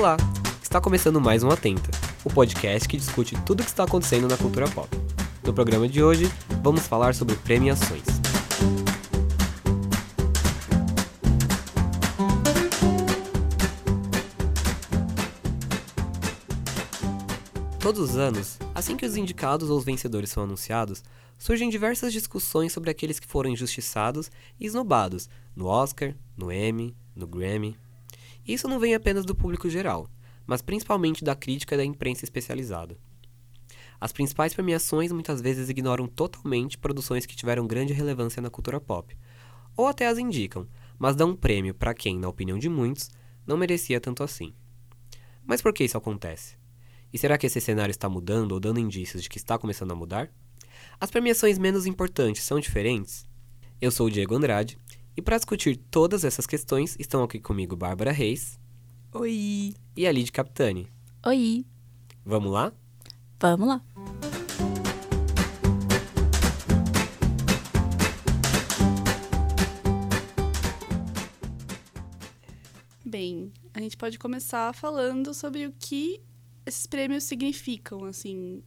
Olá! Está começando mais um Atenta, o podcast que discute tudo o que está acontecendo na cultura pop. No programa de hoje, vamos falar sobre premiações. Todos os anos, assim que os indicados ou os vencedores são anunciados, surgem diversas discussões sobre aqueles que foram injustiçados e esnobados no Oscar, no Emmy, no Grammy. Isso não vem apenas do público geral, mas principalmente da crítica e da imprensa especializada. As principais premiações muitas vezes ignoram totalmente produções que tiveram grande relevância na cultura pop, ou até as indicam, mas dão um prêmio para quem, na opinião de muitos, não merecia tanto assim. Mas por que isso acontece? E será que esse cenário está mudando ou dando indícios de que está começando a mudar? As premiações menos importantes são diferentes? Eu sou o Diego Andrade e para discutir todas essas questões estão aqui comigo Bárbara Reis. Oi! E a Lid Capitani. Oi! Vamos lá? Vamos lá! Bem, a gente pode começar falando sobre o que esses prêmios significam, assim,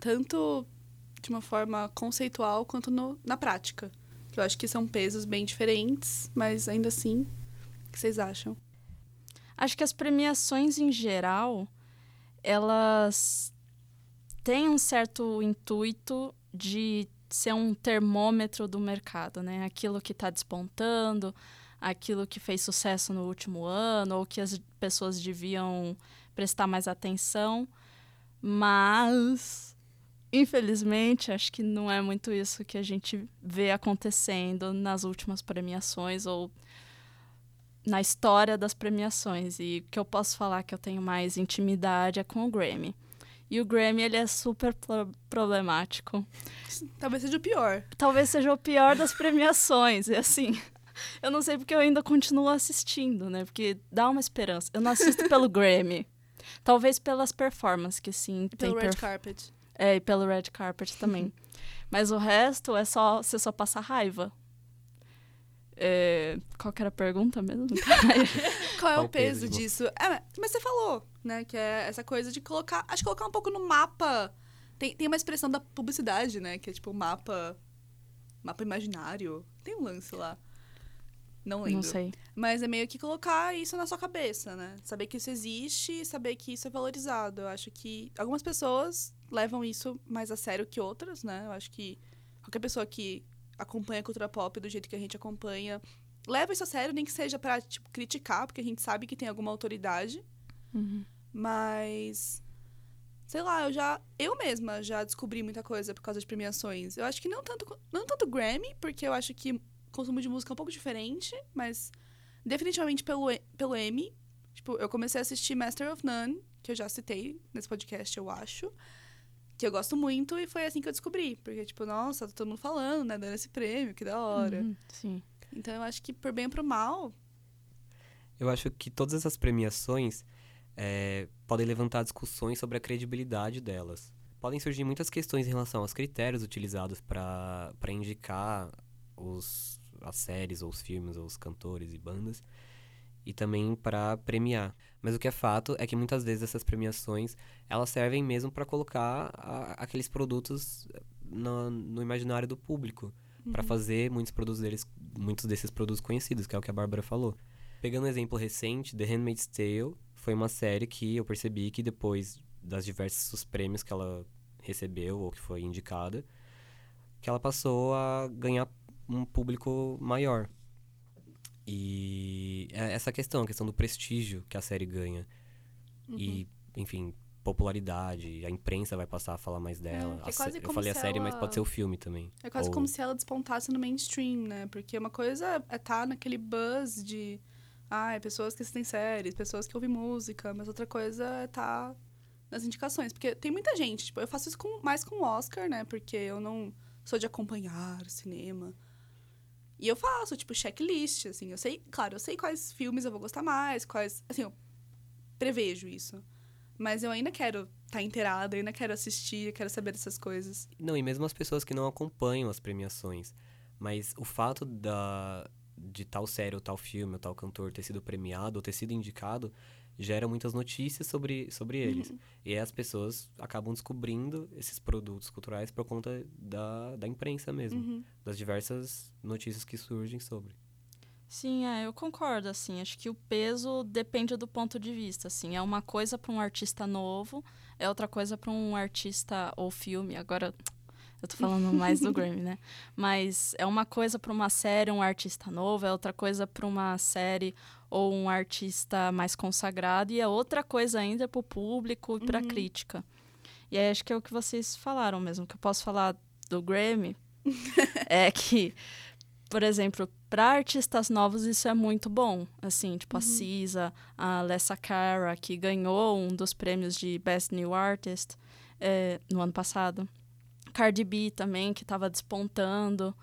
tanto de uma forma conceitual quanto no, na prática. Eu acho que são pesos bem diferentes, mas ainda assim, o que vocês acham? Acho que as premiações em geral, elas têm um certo intuito de ser um termômetro do mercado, né? Aquilo que está despontando, aquilo que fez sucesso no último ano, ou que as pessoas deviam prestar mais atenção. Mas, infelizmente, acho que não é muito isso que a gente vê acontecendo nas últimas premiações ou na história das premiações. E o que eu posso falar que eu tenho mais intimidade é com o Grammy. E o Grammy, ele é super pro problemático. Talvez seja o pior. Talvez seja o pior das premiações. E assim, eu não sei porque eu ainda continuo assistindo, né? Porque dá uma esperança. Eu não assisto pelo Grammy. Talvez pelas performances, que sim. Pelo red carpet. É, e pelo red carpet também. Mas o resto é só você só passar raiva. É... Qual que era a pergunta mesmo? Qual é o peso disso? É, mas você falou, né? Que é essa coisa de colocar. Acho que colocar um pouco no mapa. Tem, tem uma expressão da publicidade, né? Que é tipo o mapa. Mapa imaginário. Tem um lance lá. Não lembro. Não sei. Mas é meio que colocar isso na sua cabeça, né? Saber que isso existe e saber que isso é valorizado. Eu acho que algumas pessoas levam isso mais a sério que outras, né? Eu acho que qualquer pessoa que acompanha a cultura pop do jeito que a gente acompanha leva isso a sério, nem que seja pra tipo, criticar, porque a gente sabe que tem alguma autoridade. Uhum. Mas. Sei lá, eu já. Eu mesma já descobri muita coisa por causa de premiações. Eu acho que não tanto, não tanto Grammy, porque eu acho que consumo de música é um pouco diferente, mas definitivamente pelo, pelo Emmy. Tipo, eu comecei a assistir Master of None, que eu já citei nesse podcast, eu acho. Que eu gosto muito e foi assim que eu descobri. Porque, tipo, nossa, tá todo mundo falando, né? Dando esse prêmio, que da hora. Uhum, sim. Então eu acho que por bem ou pro mal. Eu acho que todas essas premiações é, podem levantar discussões sobre a credibilidade delas. Podem surgir muitas questões em relação aos critérios utilizados para indicar os as séries, ou os filmes, ou os cantores e bandas, e também para premiar. Mas o que é fato é que muitas vezes essas premiações elas servem mesmo para colocar a, aqueles produtos no, no, imaginário do público, uhum. para fazer muitos produtos deles, muitos desses produtos conhecidos, que é o que a Bárbara falou. Pegando um exemplo recente, The Handmaid's Tale foi uma série que eu percebi que depois das diversos prêmios que ela recebeu ou que foi indicada, que ela passou a ganhar um público maior. E é essa questão, a questão do prestígio que a série ganha. Uhum. E, enfim, popularidade, a imprensa vai passar a falar mais é, dela. É, é eu falei a série, ela... mas pode ser o filme também. É quase Ou... como se ela despontasse no mainstream, né? Porque uma coisa é estar tá naquele buzz de. Ah, pessoas que assistem séries, pessoas que ouvem música, mas outra coisa é estar tá nas indicações. Porque tem muita gente, tipo, eu faço isso com, mais com o Oscar, né? Porque eu não sou de acompanhar cinema. E eu faço, tipo, checklist, assim. Eu sei, claro, eu sei quais filmes eu vou gostar mais, quais. Assim, eu prevejo isso. Mas eu ainda quero estar tá inteirada, ainda quero assistir, quero saber dessas coisas. Não, e mesmo as pessoas que não acompanham as premiações. Mas o fato da, de tal série ou tal filme ou tal cantor ter sido premiado ou ter sido indicado gera muitas notícias sobre, sobre eles. Uhum. E aí as pessoas acabam descobrindo esses produtos culturais por conta da, da imprensa mesmo, Uhum. das diversas notícias que surgem sobre. Sim, é, eu concordo, assim, acho que o peso depende do ponto de vista, assim, é uma coisa para um artista novo, é outra coisa para um artista ou filme, agora eu tô falando mais do Grammy, né? Mas é uma coisa para uma série, um artista novo, é outra coisa para uma série ou um artista mais consagrado e é outra coisa ainda para o público e para a Uhum. crítica. E aí acho que é o que vocês falaram mesmo, que eu posso falar do Grammy é que por exemplo, para artistas novos isso é muito bom. Assim, tipo a Cisa, a Lessa Cara, que ganhou um dos prêmios de Best New Artist eh, no ano passado. Cardi B também, que estava despontando.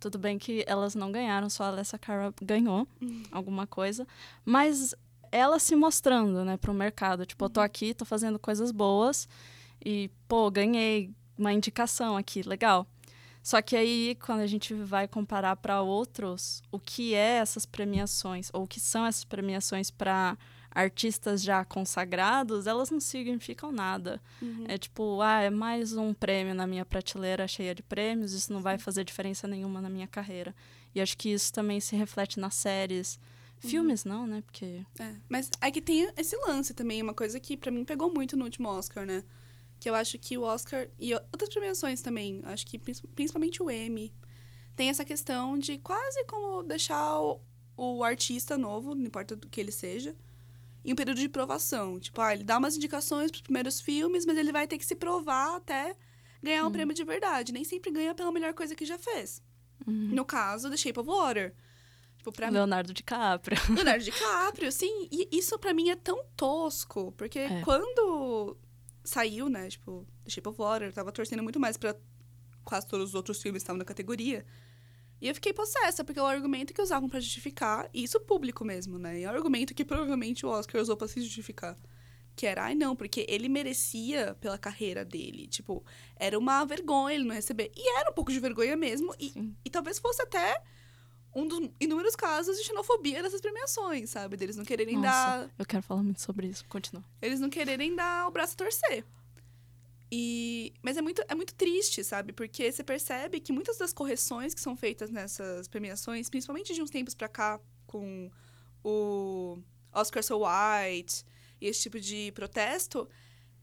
Tudo bem que elas não ganharam, só a Alessia Cara ganhou alguma coisa. Mas ela se mostrando, né, pro mercado. Tipo, eu tô aqui, tô fazendo coisas boas e, pô, ganhei uma indicação aqui, legal. Só que aí, quando a gente vai comparar para outros, o que é essas premiações, ou o que são essas premiações para artistas já consagrados, elas não significam nada. Uhum. É tipo, ah, é mais um prêmio na minha prateleira cheia de prêmios, isso não vai fazer diferença nenhuma na minha carreira. E acho que isso também se reflete nas séries. Filmes não, né? Porque. É, mas é que tem esse lance também, uma coisa que pra mim pegou muito no último Oscar, né? Que eu acho que o Oscar e outras premiações também, acho que prin- principalmente o Emmy, tem essa questão de quase como deixar o, o artista novo, não importa do que ele seja, em um período de provação. Tipo, ah, ele dá umas indicações pros primeiros filmes, mas ele vai ter que se provar até ganhar um prêmio de verdade. Nem sempre ganha pela melhor coisa que já fez. No caso, The Shape of Water. Tipo, pra mim, Leonardo DiCaprio. Leonardo DiCaprio, sim. E isso pra mim é tão tosco, porque É. quando saiu, né, tipo, The Shape of Water, eu tava torcendo muito mais pra quase todos os outros filmes que estavam na categoria. E eu fiquei possessa, porque é o argumento que usavam pra justificar, e isso público mesmo, né? E é o argumento que provavelmente o Oscar usou pra se justificar. Que era, ai não, porque ele merecia pela carreira dele. Tipo, era uma vergonha ele não receber. E era um pouco de vergonha mesmo. E, Sim. e talvez fosse até um dos inúmeros casos de xenofobia dessas premiações, sabe? Deles não quererem Nossa, dar. eu quero falar muito sobre isso. Continua. Eles não quererem dar o braço a torcer. E, mas é muito, é muito triste, sabe? Porque você percebe que muitas das correções que são feitas nessas premiações, principalmente de uns tempos pra cá, com o Oscar So White e esse tipo de protesto,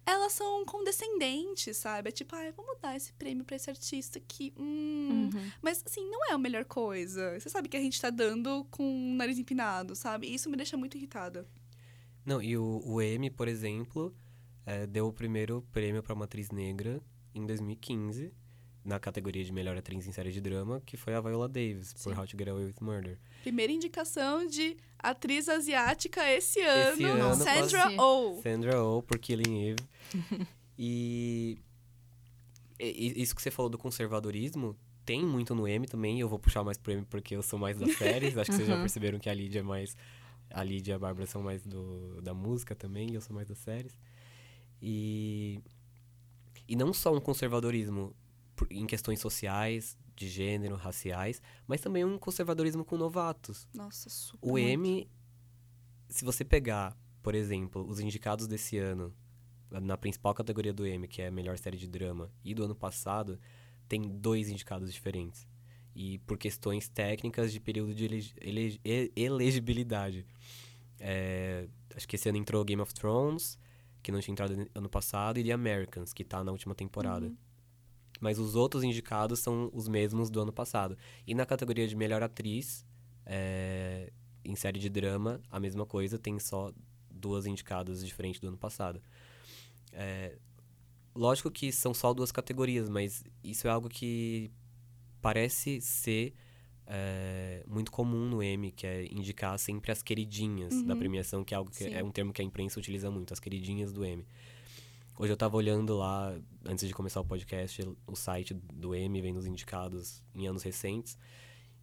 elas são condescendentes, sabe? É tipo, ai, vamos dar esse prêmio pra esse artista aqui. Hum. Uhum. Mas, assim, não é a melhor coisa. Você sabe que a gente tá dando com o nariz empinado, sabe? E isso me deixa muito irritada. Não, e o, o Emmy, por exemplo, eh, deu o primeiro prêmio para uma atriz negra em 2015, na categoria de melhor atriz em série de drama, que foi a Viola Davis, por Sim. How to Get Away with Murder. Primeira indicação de atriz asiática esse ano, Esse ano, Sandra quase. Oh. Sandra Oh, por Killing Eve. e, e- isso que você falou do conservadorismo, tem muito no Emmy também, eu vou puxar mais pro Emmy porque eu sou mais das séries, acho que vocês já Uhum. perceberam que a Lídia é mais... A Lídia e a Bárbara são mais do, da música também, eu sou mais das séries. E, e não só um conservadorismo em questões sociais, de gênero, raciais, mas também um conservadorismo com novatos. Nossa, super. O Emmy, se você pegar, por exemplo, os indicados desse ano, na principal categoria do Emmy, que é a melhor série de drama, e do ano passado, tem dois indicados diferentes. E por questões técnicas de período de elegi- elegi- elegibilidade. É, acho que esse ano entrou Game of Thrones, que não tinha entrado ano passado, e The Americans, que tá na última temporada. Uhum. Mas os outros indicados são os mesmos do ano passado. E na categoria de melhor atriz, é, em série de drama, a mesma coisa, tem só duas indicadas diferentes do ano passado. É, lógico que são só duas categorias, mas isso é algo que parece ser é, muito comum no Emmy, que é indicar sempre as queridinhas da Uhum. premiação, que é algo que Sim. é um termo que a imprensa utiliza muito, as queridinhas do Emmy. Hoje eu tava olhando lá, antes de começar o podcast, o site do Emmy, vendo os indicados em anos recentes.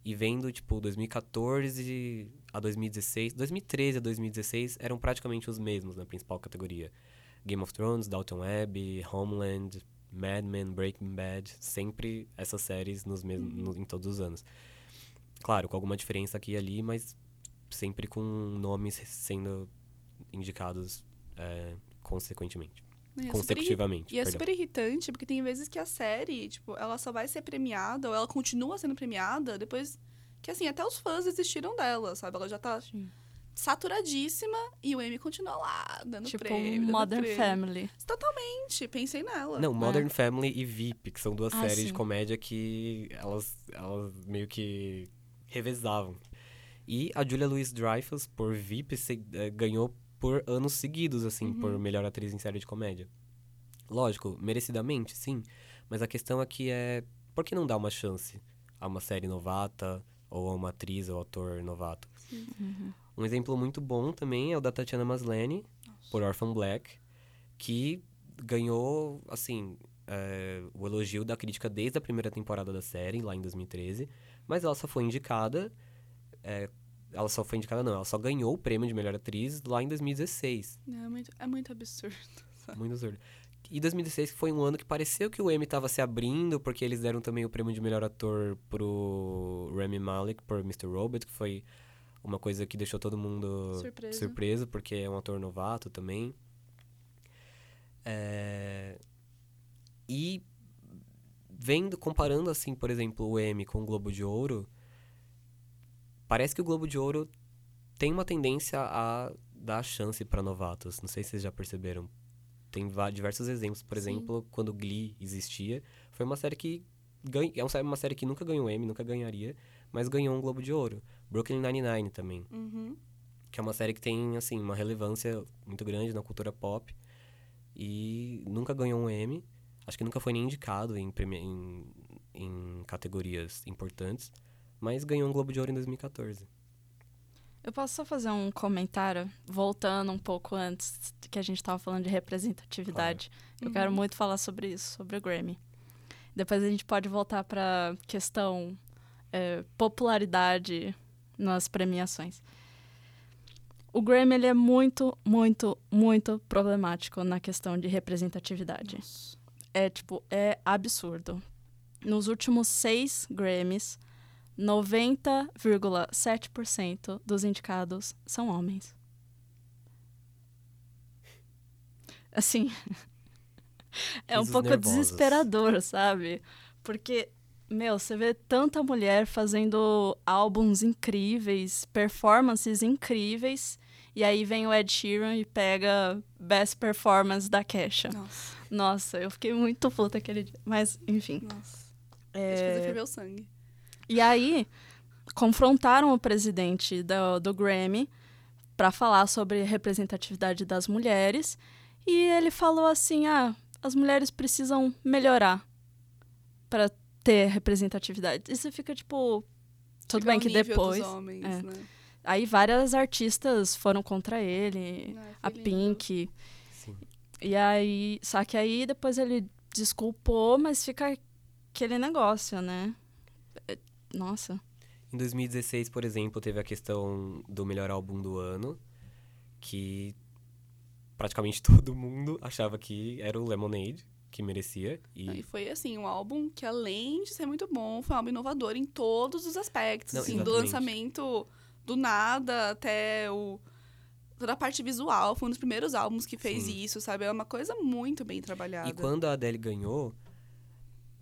E vendo, tipo, 2014 a 2016, 2013 a 2016 eram praticamente os mesmos na principal categoria. Game of Thrones, Downton Abbey, Homeland, Mad Men, Breaking Bad, sempre essas séries nos mesmos, no- em todos os anos. Claro, com alguma diferença aqui e ali, mas sempre com nomes sendo indicados é, consequentemente. E é super consecutivamente. E é perdão. super irritante, porque tem vezes que a série, tipo, ela só vai ser premiada, ou ela continua sendo premiada, depois que, assim, até os fãs desistiram dela, sabe? Ela já tá Sim. saturadíssima e o Emmy continua lá, dando Tipo prêmio, dando Modern prêmio. Family. Totalmente, pensei nela. Não, Modern Family e VIP, que são duas Ah, séries sim. de comédia que elas, elas meio que revezavam. E a Julia Louis-Dreyfus, por VIP, se- eh, ganhou por anos seguidos, assim, por melhor atriz em série de comédia. Lógico, merecidamente, sim. Mas a questão aqui é, por que não dar uma chance a uma série novata, ou a uma atriz ou ator novato? Um exemplo muito bom também é o da Tatiana Maslany, por Orphan Black, que ganhou, assim, é, o elogio da crítica desde a primeira temporada da série, lá em 2013. Mas ela só foi indicada. é, ela só foi indicada, não, ela só ganhou o prêmio de melhor atriz lá em 2016. É muito, é muito absurdo. sabe? Muito absurdo. E 2016 foi um ano que pareceu que o Emmy estava se abrindo, porque eles deram também o prêmio de melhor ator pro Rami Malek, por Mr. Robot, que foi uma coisa que deixou todo mundo Surpreso. surpreso, porque é um ator novato também. É, E vendo, comparando assim, por exemplo, o Emmy com o Globo de Ouro, parece que o Globo de Ouro tem uma tendência a dar chance para novatos. Não sei se vocês já perceberam. Tem diversos exemplos. Por Sim. exemplo, quando Glee existia, foi uma série que ganha, é uma série- que nunca ganhou Emmy, nunca ganharia, mas ganhou um Globo de Ouro. Brooklyn Nine-Nine também, Uhum. que é uma série que tem assim uma relevância muito grande na cultura pop e nunca ganhou um Emmy. Acho que nunca foi nem indicado em, em, em categorias importantes, mas ganhou um Globo de Ouro em 2014. Eu posso só fazer um comentário, voltando um pouco antes que a gente estava falando de representatividade. Eu quero muito falar sobre isso, sobre o Grammy. Depois a gente pode voltar para questão é, popularidade nas premiações. O Grammy ele é muito, muito, muito problemático na questão de representatividade. Nossa. É tipo, é absurdo. Nos últimos seis Grammys, 90,7% dos indicados são homens. Assim, é um Risos pouco nervosos. desesperador, sabe? Porque, meu, você vê tanta mulher fazendo álbuns incríveis, performances incríveis, e aí vem o Ed Sheeran e pega Best Performance da Kesha. Nossa, Nossa, eu fiquei muito puta aquele dia. Mas, enfim. nossa. é, você ferveu sangue. E aí, confrontaram o presidente do, do Grammy para falar sobre representatividade das mulheres. E ele falou assim: ah, as mulheres precisam melhorar para ter representatividade. E você fica tipo. Tudo Chegar bem que depois. Homens, é. né? Aí várias artistas foram contra ele. A. Pink. Sim. E aí, só que aí depois ele desculpou, mas fica aquele negócio, né? É, Nossa. Em 2016, por exemplo, teve a questão do melhor álbum do ano, que praticamente todo mundo achava que era o Lemonade, que merecia. E E foi, assim, um álbum que, além de ser muito bom, foi um álbum inovador em todos os aspectos. Não, assim, do lançamento do nada até o... Toda a parte visual. Foi um dos primeiros álbuns que fez Sim. isso, sabe? É uma coisa muito bem trabalhada. E quando a Adele ganhou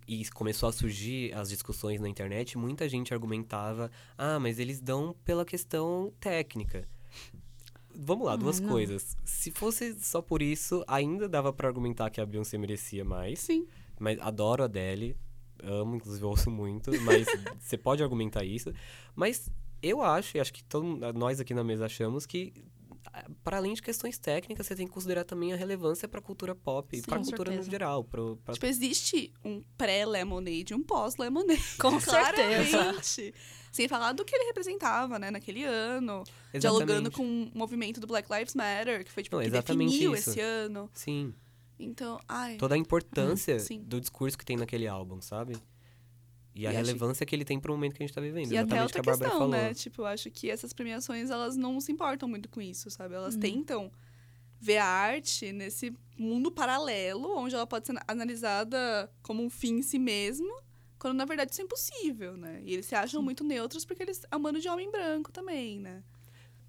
e começou a surgir as discussões na internet, muita gente argumentava: ah, mas eles dão pela questão técnica. Vamos lá, duas não. coisas. Se fosse só por isso, ainda dava pra argumentar que a Beyoncé merecia mais. Sim. Mas adoro a Adele, amo, inclusive ouço muito, mas você pode argumentar isso. Mas eu acho, e acho que todo, nós aqui na mesa achamos que para além de questões técnicas, você tem que considerar também a relevância para a cultura pop e para a cultura no certeza. geral, pro, pra- Tipo, existe um pré-Lemonade e um pós-Lemonade. Com certeza. Sem falar do que ele representava, né, naquele ano. Dialogando Exatamente. com o movimento do Black Lives Matter, que foi, tipo, Não, que exatamente definiu isso. esse ano. Sim, Então, ai... toda a importância Uhum, do discurso que tem naquele álbum, sabe? E a E acho- relevância que ele tem pro momento que a gente tá vivendo. E até exatamente o outra que a Bárbara questão, falou. né? Tipo, eu acho que essas premiações, elas não se importam muito com isso, sabe? Elas Uhum. tentam ver a arte nesse mundo paralelo, onde ela pode ser analisada como um fim em si mesmo, Quando na verdade isso é impossível, né? E eles se acham muito neutros porque eles bando de homem branco também, né?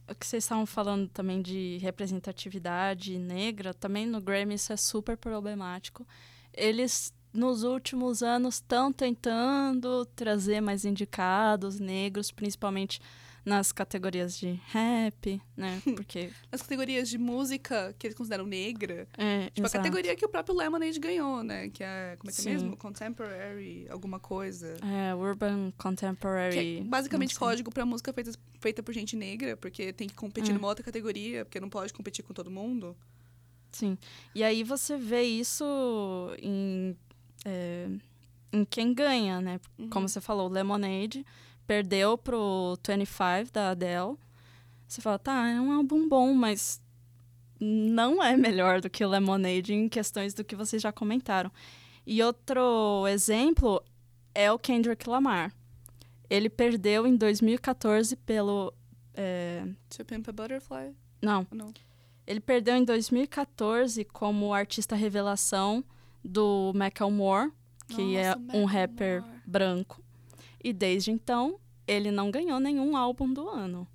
O que vocês estavam falando também de representatividade negra, também no Grammy isso é super problemático. Eles, nos últimos anos, estão tentando trazer mais indicados negros, principalmente nas categorias de rap, né? Porque. Nas categorias de música que eles consideram negra. É, Tipo, a exato. categoria que o próprio Lemonade ganhou, né? Que é. Como é que é mesmo? Contemporary, alguma coisa. É, Urban Contemporary. É basicamente código pra música feita, feita por gente negra, porque tem que competir É. numa outra categoria, porque não pode competir com todo mundo. Sim. E aí você vê isso em, é, em quem ganha, né? Uhum. Como você falou, Lemonade perdeu pro 25 da Adele. Você fala, tá, é um álbum bom, mas não é melhor do que o Lemonade em questões do que vocês já comentaram. E outro exemplo é o Kendrick Lamar. Ele perdeu em 2014 pelo. é, To Pimp a Butterfly? não, Não. ele perdeu em 2014 como artista revelação do Macklemore, que é Nossa, um rapper Macklemore. branco. E desde então, ele não ganhou nenhum álbum do ano.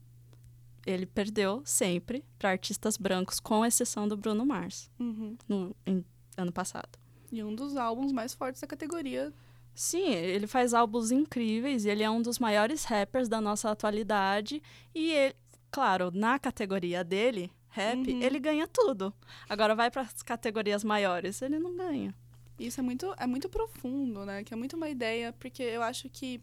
Ele perdeu sempre para artistas brancos, com exceção do Bruno Mars, Uhum. no em- ano passado. E um dos álbuns mais fortes da categoria. Sim, ele faz álbuns incríveis, ele é um dos maiores rappers da nossa atualidade e ele, claro, na categoria dele, rap, Uhum. ele ganha tudo. Agora vai para as categorias maiores, ele não ganha. Isso é muito, é muito profundo, né? Que é muito uma ideia, porque eu acho que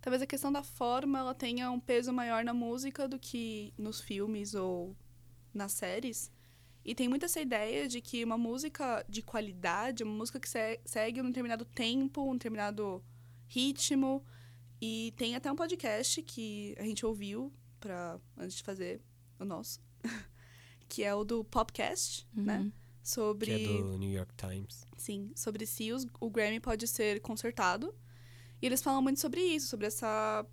talvez a questão da forma ela tenha um peso maior na música do que nos filmes ou nas séries. E tem muito essa ideia de que uma música de qualidade, uma música que se- segue um determinado tempo, um determinado ritmo. E tem até um podcast que a gente ouviu pra, antes de fazer o nosso, que é o do Popcast, né? Uhum. Sobre. Que é do New York Times. Sim, sobre se os- o Grammy pode ser consertado. E eles falam muito sobre isso, sobre essa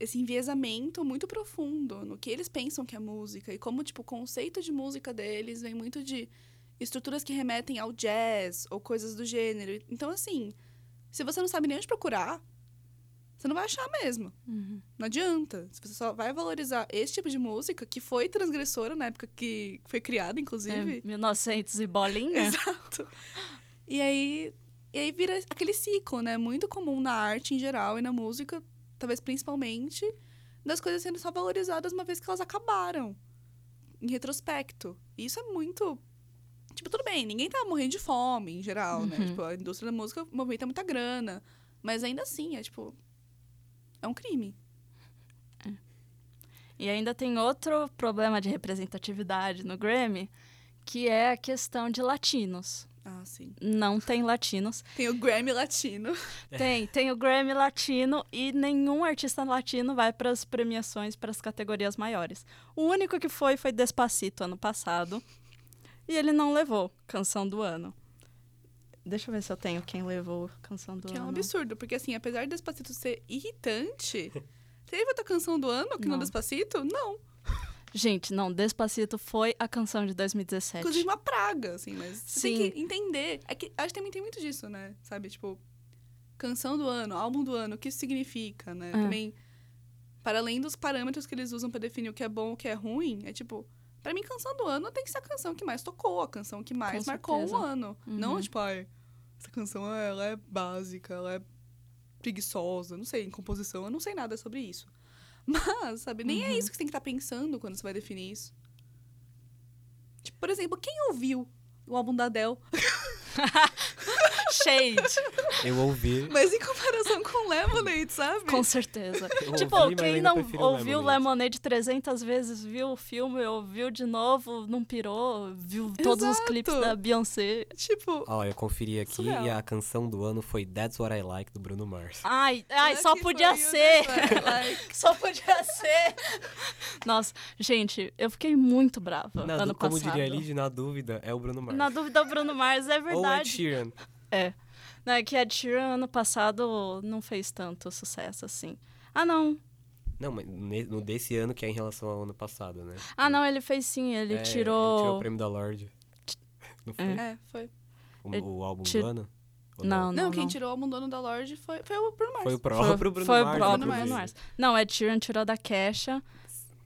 esse enviesamento muito profundo no que eles pensam que é música e como tipo o conceito de música deles vem muito de estruturas que remetem ao jazz ou coisas do gênero. Então assim, se você não sabe nem onde procurar, você não vai achar mesmo. Uhum. Não adianta. Se você só vai valorizar esse tipo de música que foi transgressora na época que foi criada, inclusive, É, 1900 e bolinha. Exato. E aí, e aí vira aquele ciclo, né? Muito comum na arte em geral e na música, talvez principalmente, das coisas sendo só valorizadas uma vez que elas acabaram. Em retrospecto. E isso é muito. Tipo, tudo bem, ninguém tá morrendo de fome em geral, né? Uhum. Tipo, a indústria da música movimenta muita grana. Mas ainda assim, é tipo. É um crime. E ainda tem outro problema de representatividade no Grammy, que é a questão de latinos. Ah, sim. Não tem latinos. Tem o Grammy Latino. Tem, tem o Grammy latino e nenhum artista latino vai para as premiações, para as categorias maiores. O único que foi foi Despacito ano passado. E ele não levou canção do ano. Deixa eu ver se eu tenho quem levou canção do Que é um ano. absurdo, porque assim, apesar de Despacito ser irritante, teve outra canção do ano que não, Não. Despacito? Não. Gente, não, Despacito foi a canção de 2017. Inclusive uma praga, assim, mas você Sim. tem que entender. É que acho que também tem muito disso, né? Sabe, tipo, canção do ano, álbum do ano, o que isso significa, né? É. Também, para além dos parâmetros que eles usam pra definir o que é bom e o que é ruim, é tipo, pra mim, canção do ano tem que ser a canção que mais tocou, a canção que mais Com marcou certeza. o ano. Uhum. Não, tipo, ai, essa canção ela é básica, ela é preguiçosa, não sei, em composição, eu não sei nada sobre isso. Mas, sabe, nem é Uhum. isso que você tem que estar pensando quando você vai definir isso. Tipo, por exemplo, quem ouviu o álbum da Adele? Shade, Eu ouvi. Mas em comparação com Lemonade, sabe? com certeza. Eu tipo, ouvi, quem não ouviu Lemonade. Lemonade 300 vezes, viu o filme, ouviu de novo, não pirou, viu todos os clipes da Beyoncé. Tipo, Ó, eu conferi aqui Surreal. e a canção do ano foi That's What I Like, do Bruno Mars. Ai, ai só podia ser. like. Só podia ser. Nossa, gente, eu fiquei muito brava Na ano como passado. diria a na dúvida, é o Bruno Mars. Na dúvida, o Bruno Mars é Ou Ed verdade. Sheeran. É. Né, que a Sheeran ano passado não fez tanto sucesso assim. Ah, não. Não, mas no desse ano que é em relação ao ano passado, né? Ah, não, ele fez sim. Ele É, Ele tirou tirou. o prêmio da Lorde. Não foi? É, foi. O, Ele o álbum tir- do ano? Ou Não, Não, quem tirou o Abandono da Lorde foi, foi o Bruno Mars. Foi o próprio foi, Bruno foi Mars. o próprio Bruno. Mars. Não, Ed Sheeran tirou da Kesha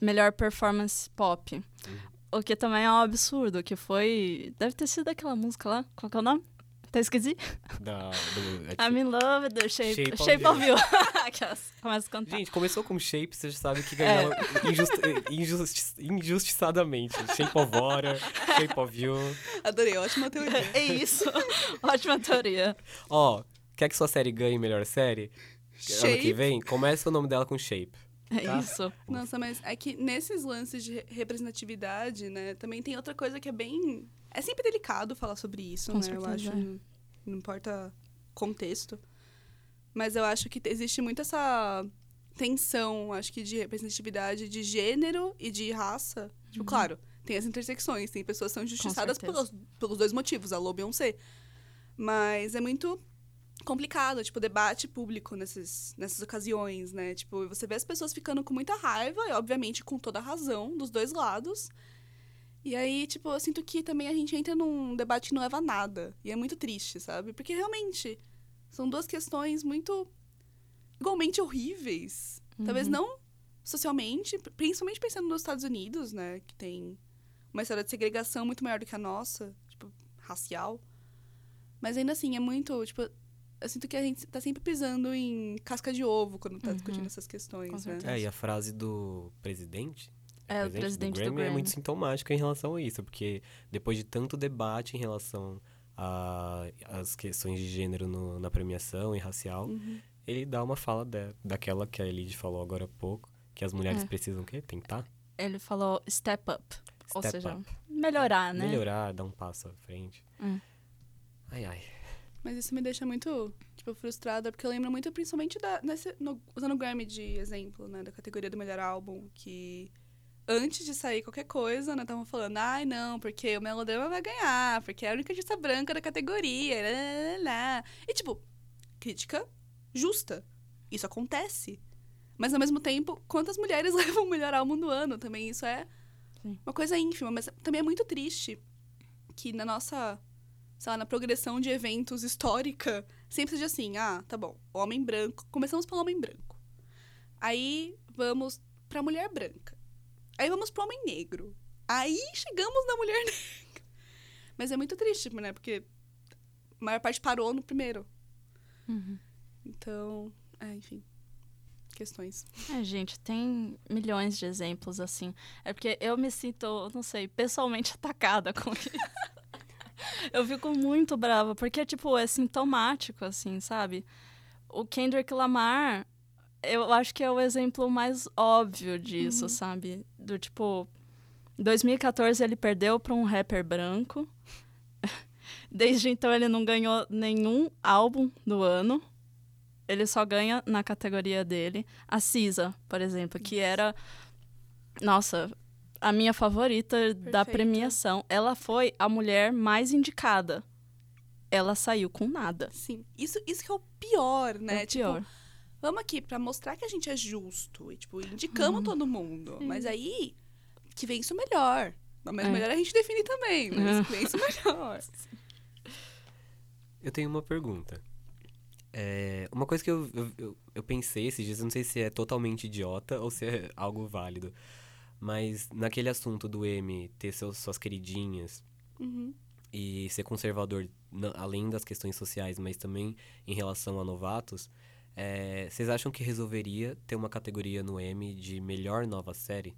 melhor performance pop. Uhum. O que também é um absurdo, que foi... Deve ter sido aquela música lá. Qual que é o nome? Até esqueci. Da, do, é I'm in love, the shape, Shape of shape of You. Aquelas. Começa a cantar. Gente, começou com Shape, você já sabe que É. ganhou injusti- injusti- injustiçadamente. Shape of Water, Shape of You. Adorei, ótima teoria. É isso. Ótima teoria. Ó, quer que sua série ganhe melhor série? Ano que Shape. vem, começa o nome dela com Shape. É Tá. isso. Nossa, mas é que nesses lances de re- representatividade, né, também tem outra coisa que é bem. É sempre delicado falar sobre isso, Com né? eu certeza, acho. é. Não, não importa contexto. Mas eu acho que existe muito essa tensão, acho que, de representatividade de gênero e de raça. Tipo, claro, tem as intersecções, tem pessoas que são injustiçadas pelos, pelos dois motivos, a Lô Beyoncé. Mas é muito complicado, tipo, debate público nesses, nessas ocasiões, né? Tipo, você vê as pessoas ficando com muita raiva, e obviamente com toda a razão, dos dois lados. E aí, tipo, eu sinto que também a gente entra num debate que não leva a nada. E é muito triste, sabe? Porque realmente são duas questões muito igualmente horríveis. Talvez Uhum. não socialmente, principalmente pensando nos Estados Unidos, né? Que tem uma história de segregação muito maior do que a nossa, tipo, racial. Mas ainda assim, é muito, tipo, eu sinto que a gente tá sempre pisando em casca de ovo quando tá Uhum. discutindo essas questões, né? É, e a frase do presidente É, o presidente do Grammy. é muito sintomática em relação a isso, porque depois de tanto debate em relação às questões de gênero no- na premiação e racial, Uhum. ele dá uma fala da- daquela que a Elide falou agora há pouco, que as mulheres É. precisam o quê? Tentar? Ele falou step up. Ou Step seja, up. melhorar, né? Melhorar, dar um passo à frente. Hum. Ai, ai. Mas isso me deixa muito, tipo, frustrada, porque eu lembro muito, principalmente, da, nesse, no- usando o Grammy de exemplo, né, da categoria do melhor álbum, que antes de sair qualquer coisa, né, estavam falando, ai, não, porque o Melodrama vai ganhar, porque é a única artista branca da categoria, lá, lá, lá, lá." E, tipo, crítica justa. Isso acontece. Mas, ao mesmo tempo, quantas mulheres levam o melhor álbum do ano? Também isso é Sim. uma coisa ínfima, mas também é muito triste que na nossa sei lá, na progressão de eventos histórica, sempre seja assim, ah, tá bom, homem branco, começamos pelo homem branco. Aí vamos pra mulher branca. Aí vamos pro homem negro. Aí chegamos na mulher negra. Mas é muito triste, né? Porque a maior parte parou no primeiro. Uhum. Então, é, enfim. Questões. É, gente, tem milhões de exemplos assim. É porque eu me sinto, não sei, pessoalmente atacada com isso. eu fico muito brava, porque, tipo, é sintomático, assim, sabe? O Kendrick Lamar, eu acho que é o exemplo mais óbvio disso, Uhum. sabe? Do tipo, 2014 ele perdeu para um rapper branco. Desde então ele não ganhou nenhum álbum do ano. Ele só ganha na categoria dele. A Cisa, por exemplo, que era. Nossa, a minha favorita da Perfeita. premiação. Ela foi a mulher mais indicada. Ela saiu com nada. Sim. Isso, isso que é o pior, né? É o tipo, pior. Vamos aqui pra mostrar que a gente é justo. E, tipo, indicamos todo mundo. Mas aí, que vença o melhor. Mas o É. melhor a gente define também. Mas É. que vença o melhor. Eu tenho uma pergunta. É, uma coisa que eu, eu, eu- eu pensei esses dias, eu não sei se é totalmente idiota ou se é algo válido, mas naquele assunto do M ter seus, suas queridinhas Uhum. e ser conservador, na- além das questões sociais, mas também em relação a novatos, é, vocês acham que resolveria ter uma categoria no M de melhor nova série?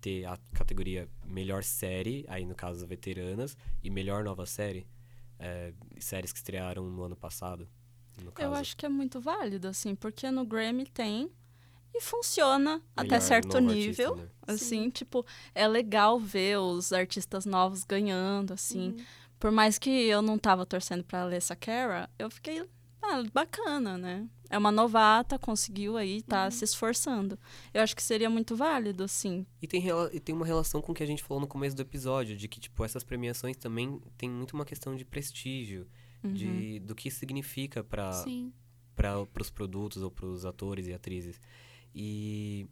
Ter a categoria melhor série, aí no caso veteranas, e melhor nova série? É, séries que estrearam no ano passado, no caso. Eu acho que é muito válido, assim, porque no Grammy tem e funciona até Melhor certo novo nível. artista, né? Assim, tipo, é legal ver os artistas novos ganhando, assim. Uhum. Por mais que eu não tava torcendo pra Alessa Cara, eu fiquei, ah, bacana, né? É uma novata, conseguiu aí, tá se esforçando. Eu acho que seria muito válido, sim. E tem, e tem uma relação com o que a gente falou no começo do episódio, de que, tipo, essas premiações também tem muito uma questão de prestígio, Uhum. de, do que significa para os produtos ou para os atores e atrizes. E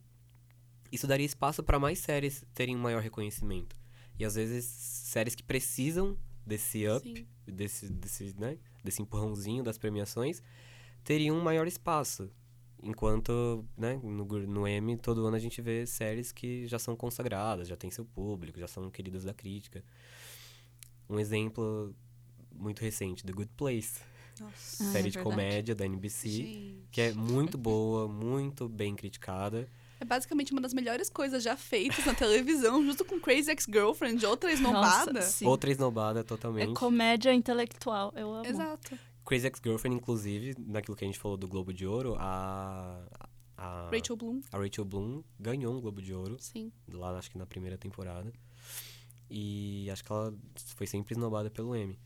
isso daria espaço para mais séries terem um maior reconhecimento. E às vezes séries que precisam desse up, Sim. desse, desse, né? desse empurrãozinho das premiações, teriam um maior espaço. Enquanto, né, no, no M, todo ano a gente vê séries que já são consagradas, já tem seu público, já são queridas da crítica. Um exemplo muito recente, The Good Place. Nossa. Ah, é série de verdade. comédia da NBC, Gente. que é muito boa, muito bem criticada. É basicamente uma das melhores coisas já feitas na televisão, junto com Crazy Ex-Girlfriend, outra esnobada. Nossa, sim. Outra esnobada É totalmente. comédia intelectual. Eu amo. Exato. Crazy Ex-Girlfriend, inclusive, naquilo que a gente falou do Globo de Ouro, a, a, Rachel Bloom. a Rachel Bloom ganhou um Globo de Ouro, Sim. lá acho que na primeira temporada. E acho que ela foi sempre esnobada pelo M.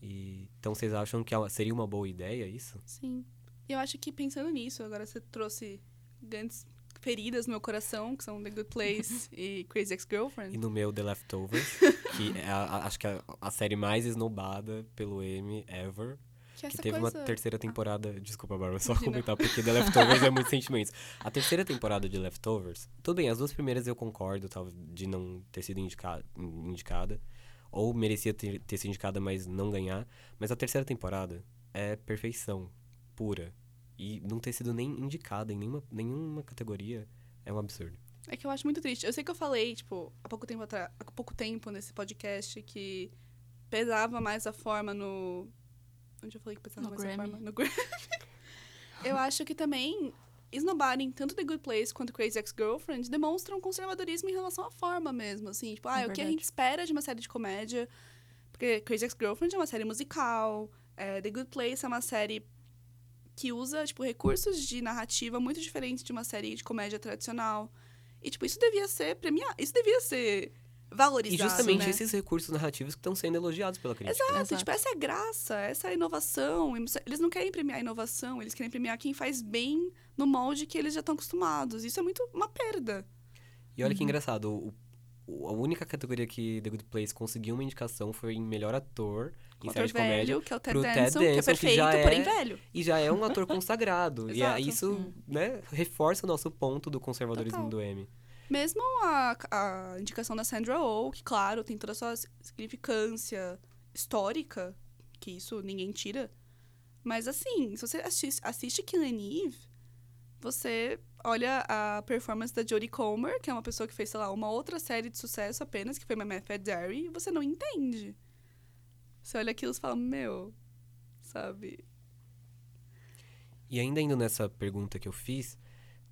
E, então vocês acham que seria uma boa ideia isso? Sim. E eu acho que pensando nisso, agora você trouxe grandes feridas no meu coração, que são The Good Place e Crazy E Ex-Girlfriend. no meu The Leftovers, que é a- a- acho que é a série mais esnobada pelo M ever. Que, Que essa teve coisa... uma terceira temporada. Desculpa, Bárbara, só Imagina. comentar, porque The Leftovers é muitos sentimentos. A terceira temporada de Leftovers, tudo bem, as duas primeiras eu concordo, tal, de não ter sido indicada, indicada ou merecia ter, ter sido indicada, mas não ganhar. Mas a terceira temporada é perfeição pura. E não ter sido nem indicada em nenhuma, nenhuma categoria é um absurdo. É que eu acho muito triste. Eu sei que eu falei, tipo, há pouco tempo atrás, há pouco tempo nesse podcast que pesava mais a forma no. Onde eu falei que pesava No mais a Grammy. forma? No Grammy. eu acho que também esnobarem tanto The Good Place quanto Crazy Ex-Girlfriend demonstram conservadorismo em relação à forma mesmo, assim. Tipo, ah, É o que a gente espera de uma série de comédia. Porque Crazy Ex-Girlfriend é uma série musical. é, The Good Place é uma série que usa, tipo, recursos de narrativa muito diferentes de uma série de comédia tradicional. E, tipo, isso devia ser premiado. Isso devia ser valorizado, E justamente né? esses recursos narrativos que estão sendo elogiados pela crítica. Exato, Exato. tipo, essa é a graça, essa é a inovação. Eles não querem premiar a inovação, eles querem premiar quem faz bem no molde que eles já estão acostumados. Isso é muito uma perda. E olha que engraçado, o- o- a única categoria que The Good Place conseguiu uma indicação foi em melhor ator O série ator de comédia. velho, que é o Ted Danson, que é que perfeito, já é- porém velho. E já é um ator consagrado. e aí isso, né, reforça o nosso ponto do conservadorismo Total. do M. Mesmo a, a indicação da Sandra Oh, que, claro, tem toda a sua significância histórica, que isso ninguém tira. Mas, assim, se você assiste, assiste Killing Eve, você olha a performance da Jodie Comer, que é uma pessoa que fez, sei lá, uma outra série de sucesso apenas, que foi My Mad Diary, e você não entende. Você olha aquilo e fala, meu, sabe? E ainda indo nessa pergunta que eu fiz,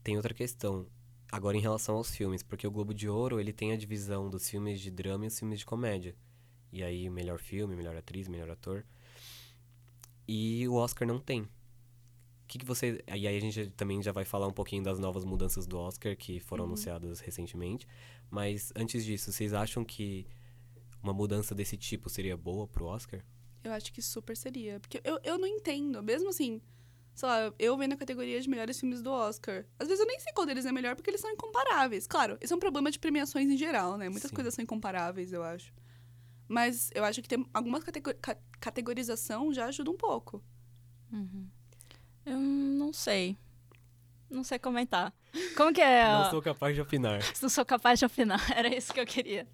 tem outra questão. Agora em relação aos filmes, porque o Globo de Ouro, ele tem a divisão dos filmes de drama e os filmes de comédia. E aí, melhor filme, melhor atriz, melhor ator. E o Oscar não tem. O que, que você. E aí a gente também já vai falar um pouquinho das novas mudanças do Oscar que foram Uhum. anunciadas recentemente. Mas antes disso, vocês acham que uma mudança desse tipo seria boa pro Oscar? Eu acho que super seria. Porque eu, eu não entendo. Mesmo assim, sei lá, eu vendo a categoria de melhores filmes do Oscar. Às vezes eu nem sei qual deles é melhor porque eles são incomparáveis. Claro, esse é um problema de premiações em geral, né? Muitas Sim. coisas são incomparáveis, eu acho. Mas eu acho que tem alguma catego- ca- categorização já ajuda um pouco. Uhum. Eu não sei. Não sei comentar. Como que é? Não sou capaz de opinar. Não sou capaz de opinar. Era isso que eu queria.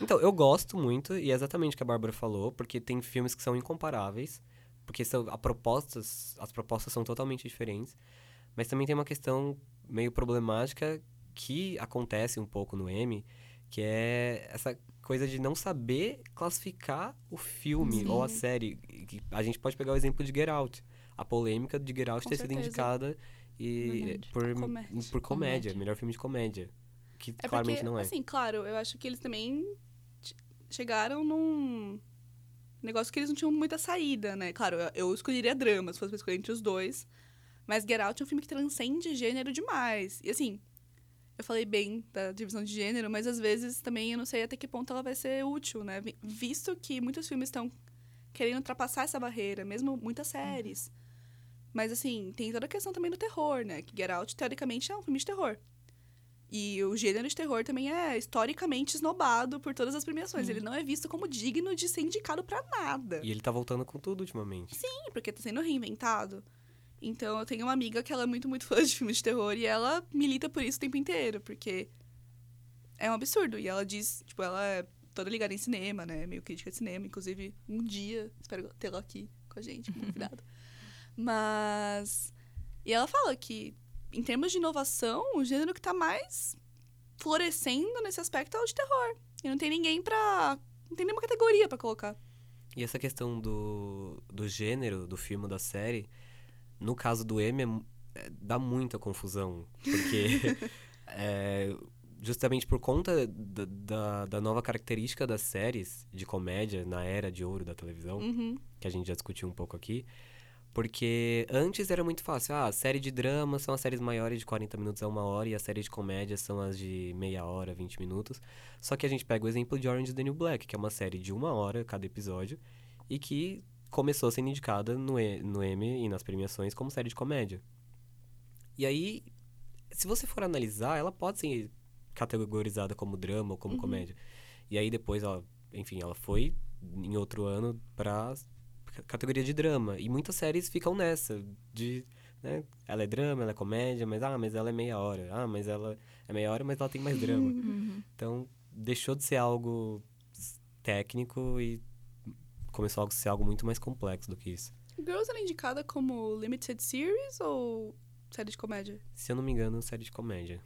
Então, eu gosto muito, e é exatamente o que a Bárbara falou, porque tem filmes que são incomparáveis, porque são, a propostas, as propostas são totalmente diferentes, mas também tem uma questão meio problemática que acontece um pouco no M, que é essa coisa de não saber classificar o filme Sim. ou a série. A gente pode pegar o exemplo de Get Out. A polêmica de Get Out Com ter sido certeza. indicada e, Verdade. por, Comédia. por comédia, Comédia. melhor filme de comédia. Que É claramente porque, não é. assim, claro, eu acho que eles também che- chegaram num negócio que eles não tinham muita saída, né? Claro, eu- escolheria drama, se fosse pra escolher entre os dois. Mas Get Out é um filme que transcende gênero demais. E assim, eu falei bem da divisão de gênero, mas às vezes também eu não sei até que ponto ela vai ser útil, né? Vi- Visto que muitos filmes estão querendo ultrapassar essa barreira, mesmo muitas séries. Mas assim, tem toda a questão também do terror, né? Que Get Out, teoricamente, é um filme de terror. E o gênero de terror também é historicamente esnobado por todas as premiações. Ele não é visto como digno de ser indicado pra nada. E ele tá voltando com tudo ultimamente. Sim, porque tá sendo reinventado. Então eu tenho uma amiga que ela é muito, muito fã de filmes de terror e ela milita por isso o tempo inteiro, porque é um absurdo. E ela diz, tipo, ela é toda ligada em cinema, né? Meio crítica de cinema. Inclusive, um dia, espero tê-la aqui com a gente convidado. Mas. E ela fala que, em termos de inovação, o gênero que tá mais florescendo nesse aspecto é o de terror. E não tem ninguém pra. Não tem nenhuma categoria pra colocar. E essa questão do, do gênero do filme ou da série, no caso do M, é, é, dá muita confusão. Porque é, justamente por conta da, da, da, nova característica das séries de comédia na era de ouro da televisão, uhum. que a gente já discutiu um pouco aqui. Porque antes era muito fácil. Ah, série de drama são as séries maiores de 40 minutos a uma hora e as séries de comédia são as de meia hora, 20 minutos. Só que a gente pega o exemplo de Orange is the New Black, que é uma série de uma hora cada episódio e que começou sendo indicada no, e, no Emmy e nas premiações como série de comédia. E aí, se você for analisar, ela pode ser categorizada como drama ou como uhum. comédia. E aí depois ela, enfim, ela foi em outro ano pra categoria de drama. E muitas séries ficam nessa, de. Né? Ela é drama, ela é comédia, mas ah, mas ela é meia hora. Ah, mas ela é meia hora, mas ela tem mais drama. Uhum. Então, deixou de ser algo técnico e começou a ser algo muito mais complexo do que isso. Girls era indicada como limited series ou série de comédia? Se eu não me engano, série de comédia.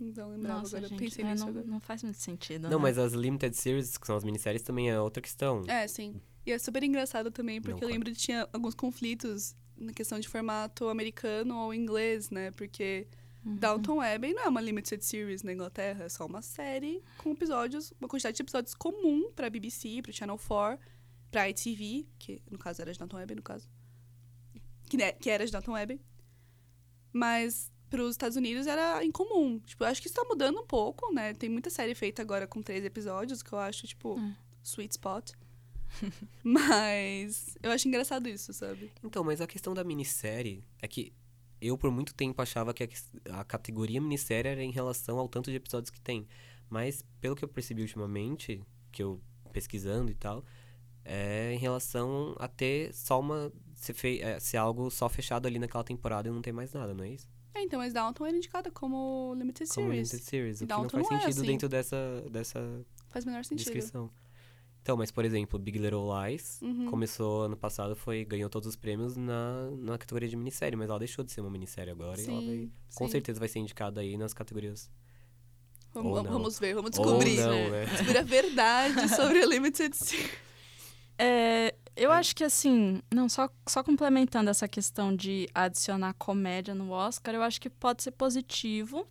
Então, lembrava Nossa, agora, gente, pensei é, nisso não, agora. não faz muito sentido. Não, né? mas as limited series, que são as minisséries, também é outra questão. É, sim. E é super engraçado também, porque Não, eu claro. lembro que tinha alguns conflitos na questão de formato americano ou inglês, né? Porque Uhum. Downton Abbey não é uma limited series na Inglaterra, é só uma série com episódios, uma quantidade de episódios comum pra BBC, pro Channel 4, pra ITV, que no caso era de Downton Abbey, no caso. Que, né, que era de Downton Abbey. Mas pros Estados Unidos era incomum. Tipo, eu acho que isso tá mudando um pouco, né? Tem muita série feita agora com três episódios, que eu acho, tipo, Hum. sweet spot. Mas eu acho engraçado isso, sabe? Então, mas a questão da minissérie é que eu, por muito tempo, achava que a, a categoria minissérie era em relação ao tanto de episódios que tem. Mas, pelo que eu percebi ultimamente, que eu pesquisando e tal, é em relação a ter só uma. Ser, fei, é, ser algo só fechado ali naquela temporada e não ter mais nada, não é isso? É, então, mas Downton era indicada como limited Como series. limited series. O que não faz não é sentido assim. dentro dessa, dessa Faz menor sentido. descrição. Então, mas por exemplo, Big Little Lies Uhum. começou ano passado, foi ganhou todos os prêmios na, na categoria de minissérie, mas ela deixou de ser uma minissérie agora e ela vai, Sim, com sim. certeza vai ser indicada aí nas categorias. Vamos, Ou não. vamos ver, vamos Ou descobrir. não, né? né? Descobrir a verdade sobre a limited series. É, eu acho que assim, não só, só complementando essa questão de adicionar comédia no Oscar, eu acho que pode ser positivo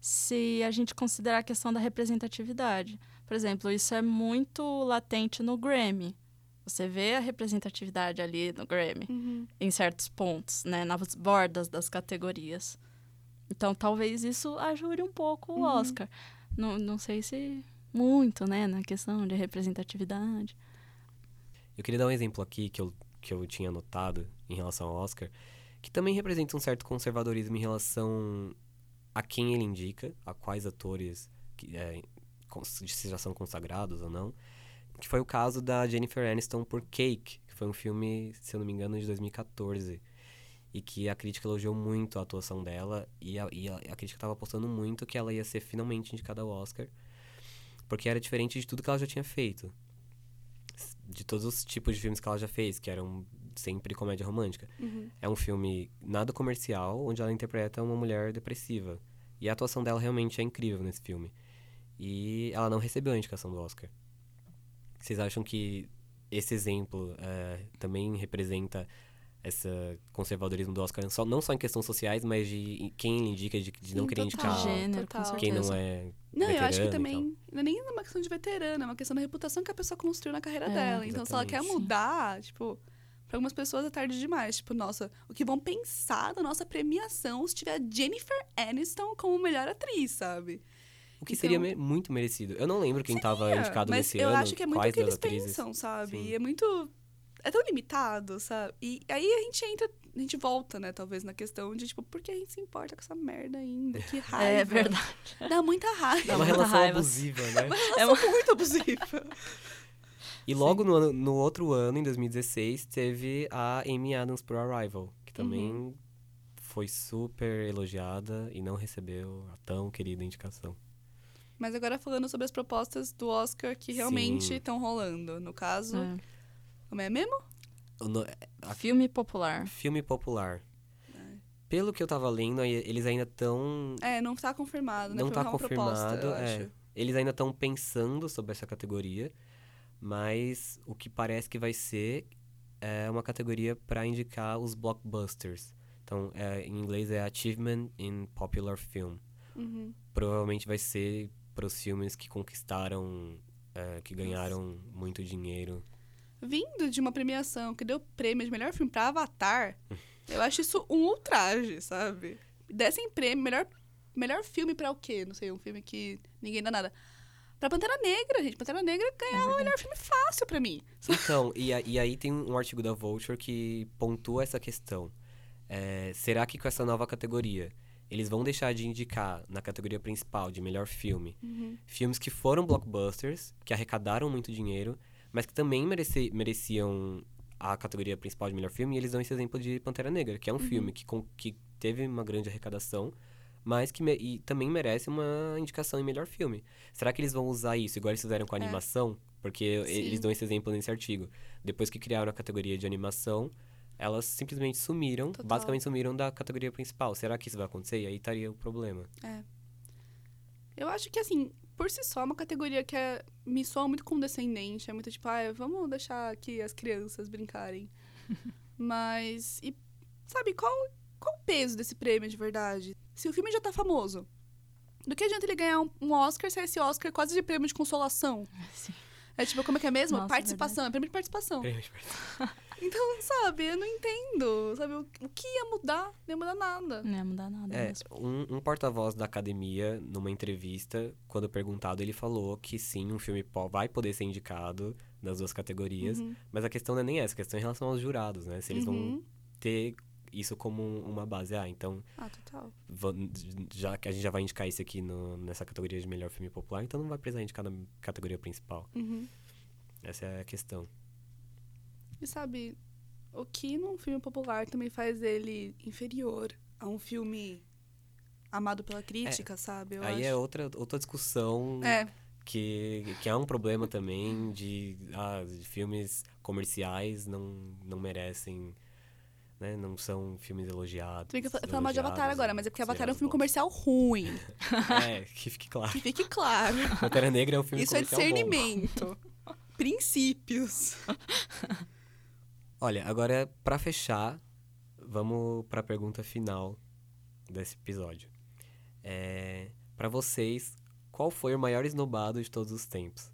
se a gente considerar a questão da representatividade. Por exemplo, isso é muito latente no Grammy. Você vê a representatividade ali no Grammy, Uhum. em certos pontos, né, nas bordas das categorias. Então, talvez isso ajude um pouco o Uhum. Oscar. Não, não sei se muito, né, na questão de representatividade. Eu queria dar um exemplo aqui que eu, que eu tinha notado em relação ao Oscar, que também representa um certo conservadorismo em relação a quem ele indica, a quais atores que, é, se já são consagrados ou não. Que foi o caso da Jennifer Aniston por Cake, que foi um filme, se eu não me engano, de 2014. E que a crítica elogiou muito a atuação dela e a, e a, a crítica estava apostando muito que ela ia ser finalmente indicada ao Oscar, porque era diferente de tudo que ela já tinha feito de todos os tipos de filmes que ela já fez, que eram sempre comédia romântica. Uhum. É um filme nada comercial, onde ela interpreta uma mulher depressiva. E a atuação dela realmente é incrível nesse filme. E ela não recebeu a indicação do Oscar. Vocês acham que esse exemplo é, também representa esse conservadorismo do Oscar, só, não só em questões sociais, mas de quem ele indica, de, de não Sim, querer total. indicar Gênero, quem não é Não, eu acho que também. Não é nem uma questão de veterana, é uma questão da reputação que a pessoa construiu na carreira É, dela. Então, se ela quer exatamente. mudar, tipo. Pra algumas pessoas é tarde demais. Tipo, nossa, o que vão pensar da nossa premiação se tiver Jennifer Aniston como melhor atriz, sabe? O que Então- seria me- muito merecido. Eu não lembro quem estava É, indicado mas nesse eu ano. acho que é muito o quais que eles atrizes. pensam, sabe? Sim. E é muito. É tão limitado, sabe? E aí a gente entra. A gente volta, né, talvez, na questão de, tipo, por que a gente se importa com essa merda ainda? Que raiva. É verdade. Dá muita raiva. É uma relação raiva. abusiva, né? É uma muito abusiva. E logo no, ano- no outro ano, em 2016, teve a Amy Adams por Arrival, que também Uhum. foi super elogiada e não recebeu a tão querida indicação. Mas agora falando sobre as propostas do Oscar que realmente estão rolando. No caso, É. como é mesmo? o no- a- Filme popular. filme popular. É. Pelo que eu tava lendo, eles ainda estão. É, não tá confirmado, né? Não Foi tá uma proposta, confirmado. eu é. acho. Eles ainda estão pensando sobre essa categoria, mas o que parece que vai ser é uma categoria para indicar os blockbusters. Então, é, em inglês é Achievement in Popular Film. Uhum. Provavelmente vai ser para os filmes que conquistaram, é, que ganharam muito dinheiro. Vindo de uma premiação que deu prêmio de melhor filme pra Avatar, eu acho isso um ultraje, sabe? Dessem prêmio, melhor, melhor filme pra o quê? Não sei, um filme que ninguém dá nada. Pra Pantera Negra, gente. Pantera Negra ganhava o melhor filme fácil pra mim. Então, e, a- e aí tem um artigo da Vulture que pontua essa questão. É, será que com essa nova categoria, eles vão deixar de indicar na categoria principal de melhor filme filmes que foram blockbusters, que arrecadaram muito dinheiro, mas que também merece- mereciam a categoria principal de melhor filme, e eles dão esse exemplo de Pantera Negra, que é um filme que, com- que teve uma grande arrecadação, mas que me- e também merece uma indicação em melhor filme. Será que eles vão usar isso, igual eles fizeram com a É. animação? Porque Sim. eles dão esse exemplo nesse artigo. Depois que criaram a categoria de animação, elas simplesmente sumiram, Total. basicamente sumiram da categoria principal. Será que isso vai acontecer? E aí estaria o problema. Eu acho que, assim, por si só, é uma categoria que é, me soa muito condescendente. É muito tipo, ah, vamos deixar aqui as crianças brincarem. Mas, e, sabe, qual, qual o peso desse prêmio de verdade? Se o filme já tá famoso, do que adianta ele ganhar um, um Oscar se esse Oscar é quase de prêmio de consolação? Sim. É tipo, como é que é mesmo? Nossa, participação, é prêmio de participação. Então, sabe, eu não entendo. Sabe, o, o que ia mudar? Não ia mudar nada. Não ia mudar nada É, mesmo. um, um porta-voz da academia, numa entrevista, quando perguntado, ele falou que sim, um filme vai poder ser indicado nas duas categorias, Uhum. mas a questão não é nem essa, a questão é em relação aos jurados, né? Se eles vão Uhum. ter isso como um- uma base. Ah, então, Ah, total. já que a gente já vai indicar isso aqui no- nessa categoria de melhor filme popular, então não vai precisar indicar na categoria principal. Uhum. Essa é a questão. E sabe, o que num filme popular também faz ele inferior a um filme amado pela crítica, sabe? Eu Aí acho. é outra, outra discussão É, que, que é um problema também de, ah, de filmes comerciais não, não merecem, né? Não são filmes elogiados. tem que fa- falar mal de Avatar agora, mas é porque Avatar é um filme bons. comercial ruim. É, que fique claro. Que fique claro. Pantera Negra é um filme Isso é comercial bom. discernimento. Princípios. Olha, agora pra fechar, vamos pra pergunta final desse episódio. É, para vocês, qual foi o maior esnobado de todos os tempos?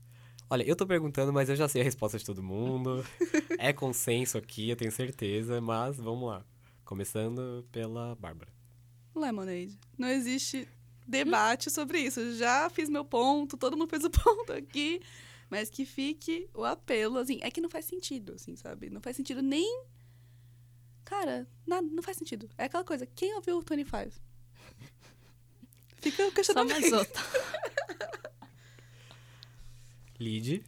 Olha, eu tô perguntando, mas eu já sei a resposta de todo mundo. é consenso aqui, eu tenho certeza, mas vamos lá. Começando pela Bárbara. Lemonade. Não existe debate sobre isso. Já fiz meu ponto, todo mundo fez o ponto aqui. Mas que fique o apelo, assim. É que não faz sentido, assim, sabe? Não faz sentido nem. Cara, nada, não faz sentido. É aquela coisa, quem ouviu o 25? Fica o Só questionamento. mais outra. Lid.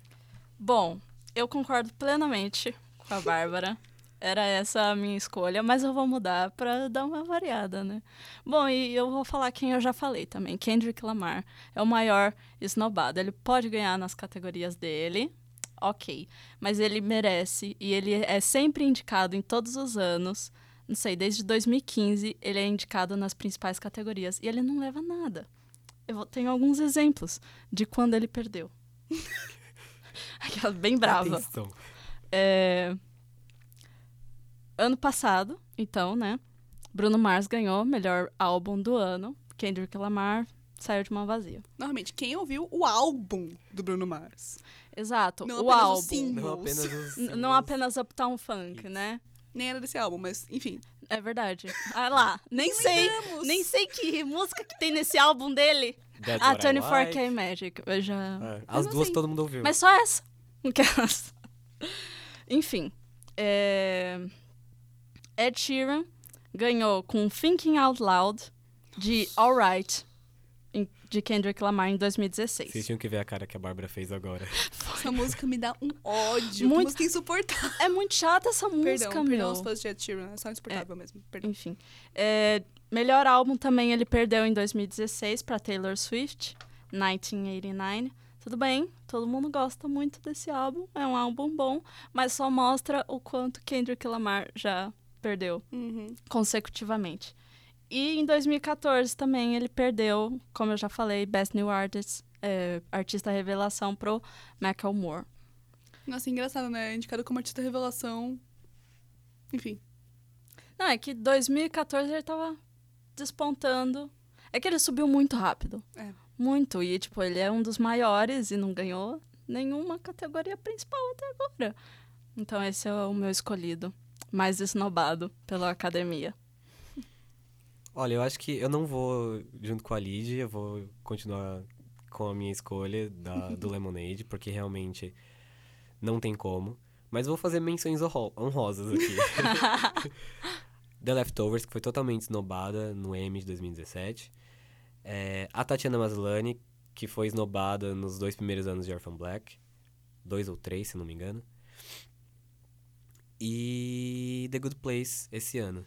Bom, eu concordo plenamente com a Bárbara. Era essa a minha escolha, mas eu vou mudar pra dar uma variada, né? Bom, e eu vou falar quem eu já falei também. Kendrick Lamar é o maior esnobado. Ele pode ganhar nas categorias dele, ok. Mas ele merece e ele é sempre indicado em todos os anos. Não sei, desde 2015 ele é indicado nas principais categorias e ele não leva nada. Eu vou- tenho alguns exemplos de quando ele perdeu. Aquela bem brava. É, Ano passado, então, né? Bruno Mars ganhou melhor álbum do ano. Kendrick Lamar saiu de mão vazia. Normalmente, quem ouviu o álbum do Bruno Mars? Exato, Não o apenas o álbum. Não apenas os N- singles. Não apenas Uptown Funk, Isso. né? Nem era desse álbum, mas enfim. É verdade. Ah lá, nem sei, lembramos. nem sei que música que tem nesse álbum dele. That's Ah, I 24K Like. Magic. Eu já... É, As duas assim, todo mundo ouviu. Mas só essa. Enfim. é, Ed Sheeran ganhou com Thinking Out Loud de Alright de Kendrick Lamar em 2016. Vocês tinham que ver a cara que a Bárbara fez agora. Essa música me dá um ódio. Muito- Que música insuportável. É muito chata essa música, Perdão, meu. perdão os fãs de Ed Sheeran. É só insuportável mesmo. Perdão. Enfim. É, melhor álbum também ele perdeu em 2016 para Taylor Swift, 1989. Tudo bem, todo mundo gosta muito desse álbum, é um álbum bom, mas só mostra o quanto Kendrick Lamar já perdeu Uhum. consecutivamente. E em 2014 também ele perdeu, como eu já falei, Best New Artist, é, artista revelação pro Macklemore. Nossa, engraçado, né? Indicado como artista revelação. Enfim. Não, é que 2014 ele tava despontando. É que ele subiu muito rápido. É. Muito. E, tipo, ele é um dos maiores e não ganhou nenhuma categoria principal até agora. Então esse é o meu escolhido. Mais esnobado pela academia. Olha, eu acho que eu não vou junto com a Lid, eu vou continuar com a minha escolha da, do Lemonade, porque realmente não tem como. Mas vou fazer menções honro- honrosas aqui. The Leftovers, que foi totalmente snobada no M de 2017. É, a Tatiana Maslany, que foi snobada nos dois primeiros anos de Orphan Black. Dois ou três, se não me engano. E The Good Place, esse ano.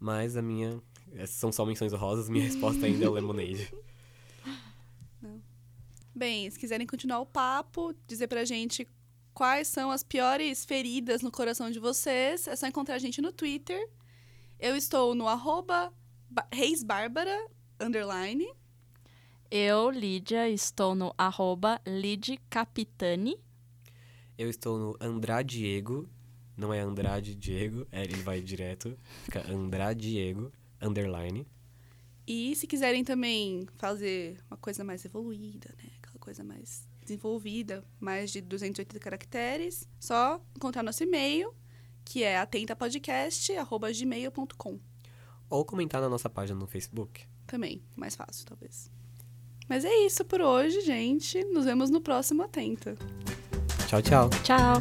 Mas a minha... Essas são só menções honrosas, minha resposta ainda é o Lemonade. Bem, se quiserem continuar o papo, dizer pra gente quais são as piores feridas no coração de vocês, é só encontrar a gente no Twitter. Eu estou no arroba ba- reisbárbara, underline. Eu, Lídia, estou no arroba lidcapitani. Eu estou no Andradiego. Não é Andrade Diego, é, ele vai direto. Fica Andradiego, underline. E se quiserem também fazer uma coisa mais evoluída, né? Aquela coisa mais desenvolvida, mais de 280 caracteres, só encontrar nosso e-mail, que é atentapodcast.gmail.com. Ou comentar na nossa página no Facebook. Também, mais fácil, talvez. Mas é isso por hoje, gente. Nos vemos no próximo Atenta. Tchau, tchau. Tchau!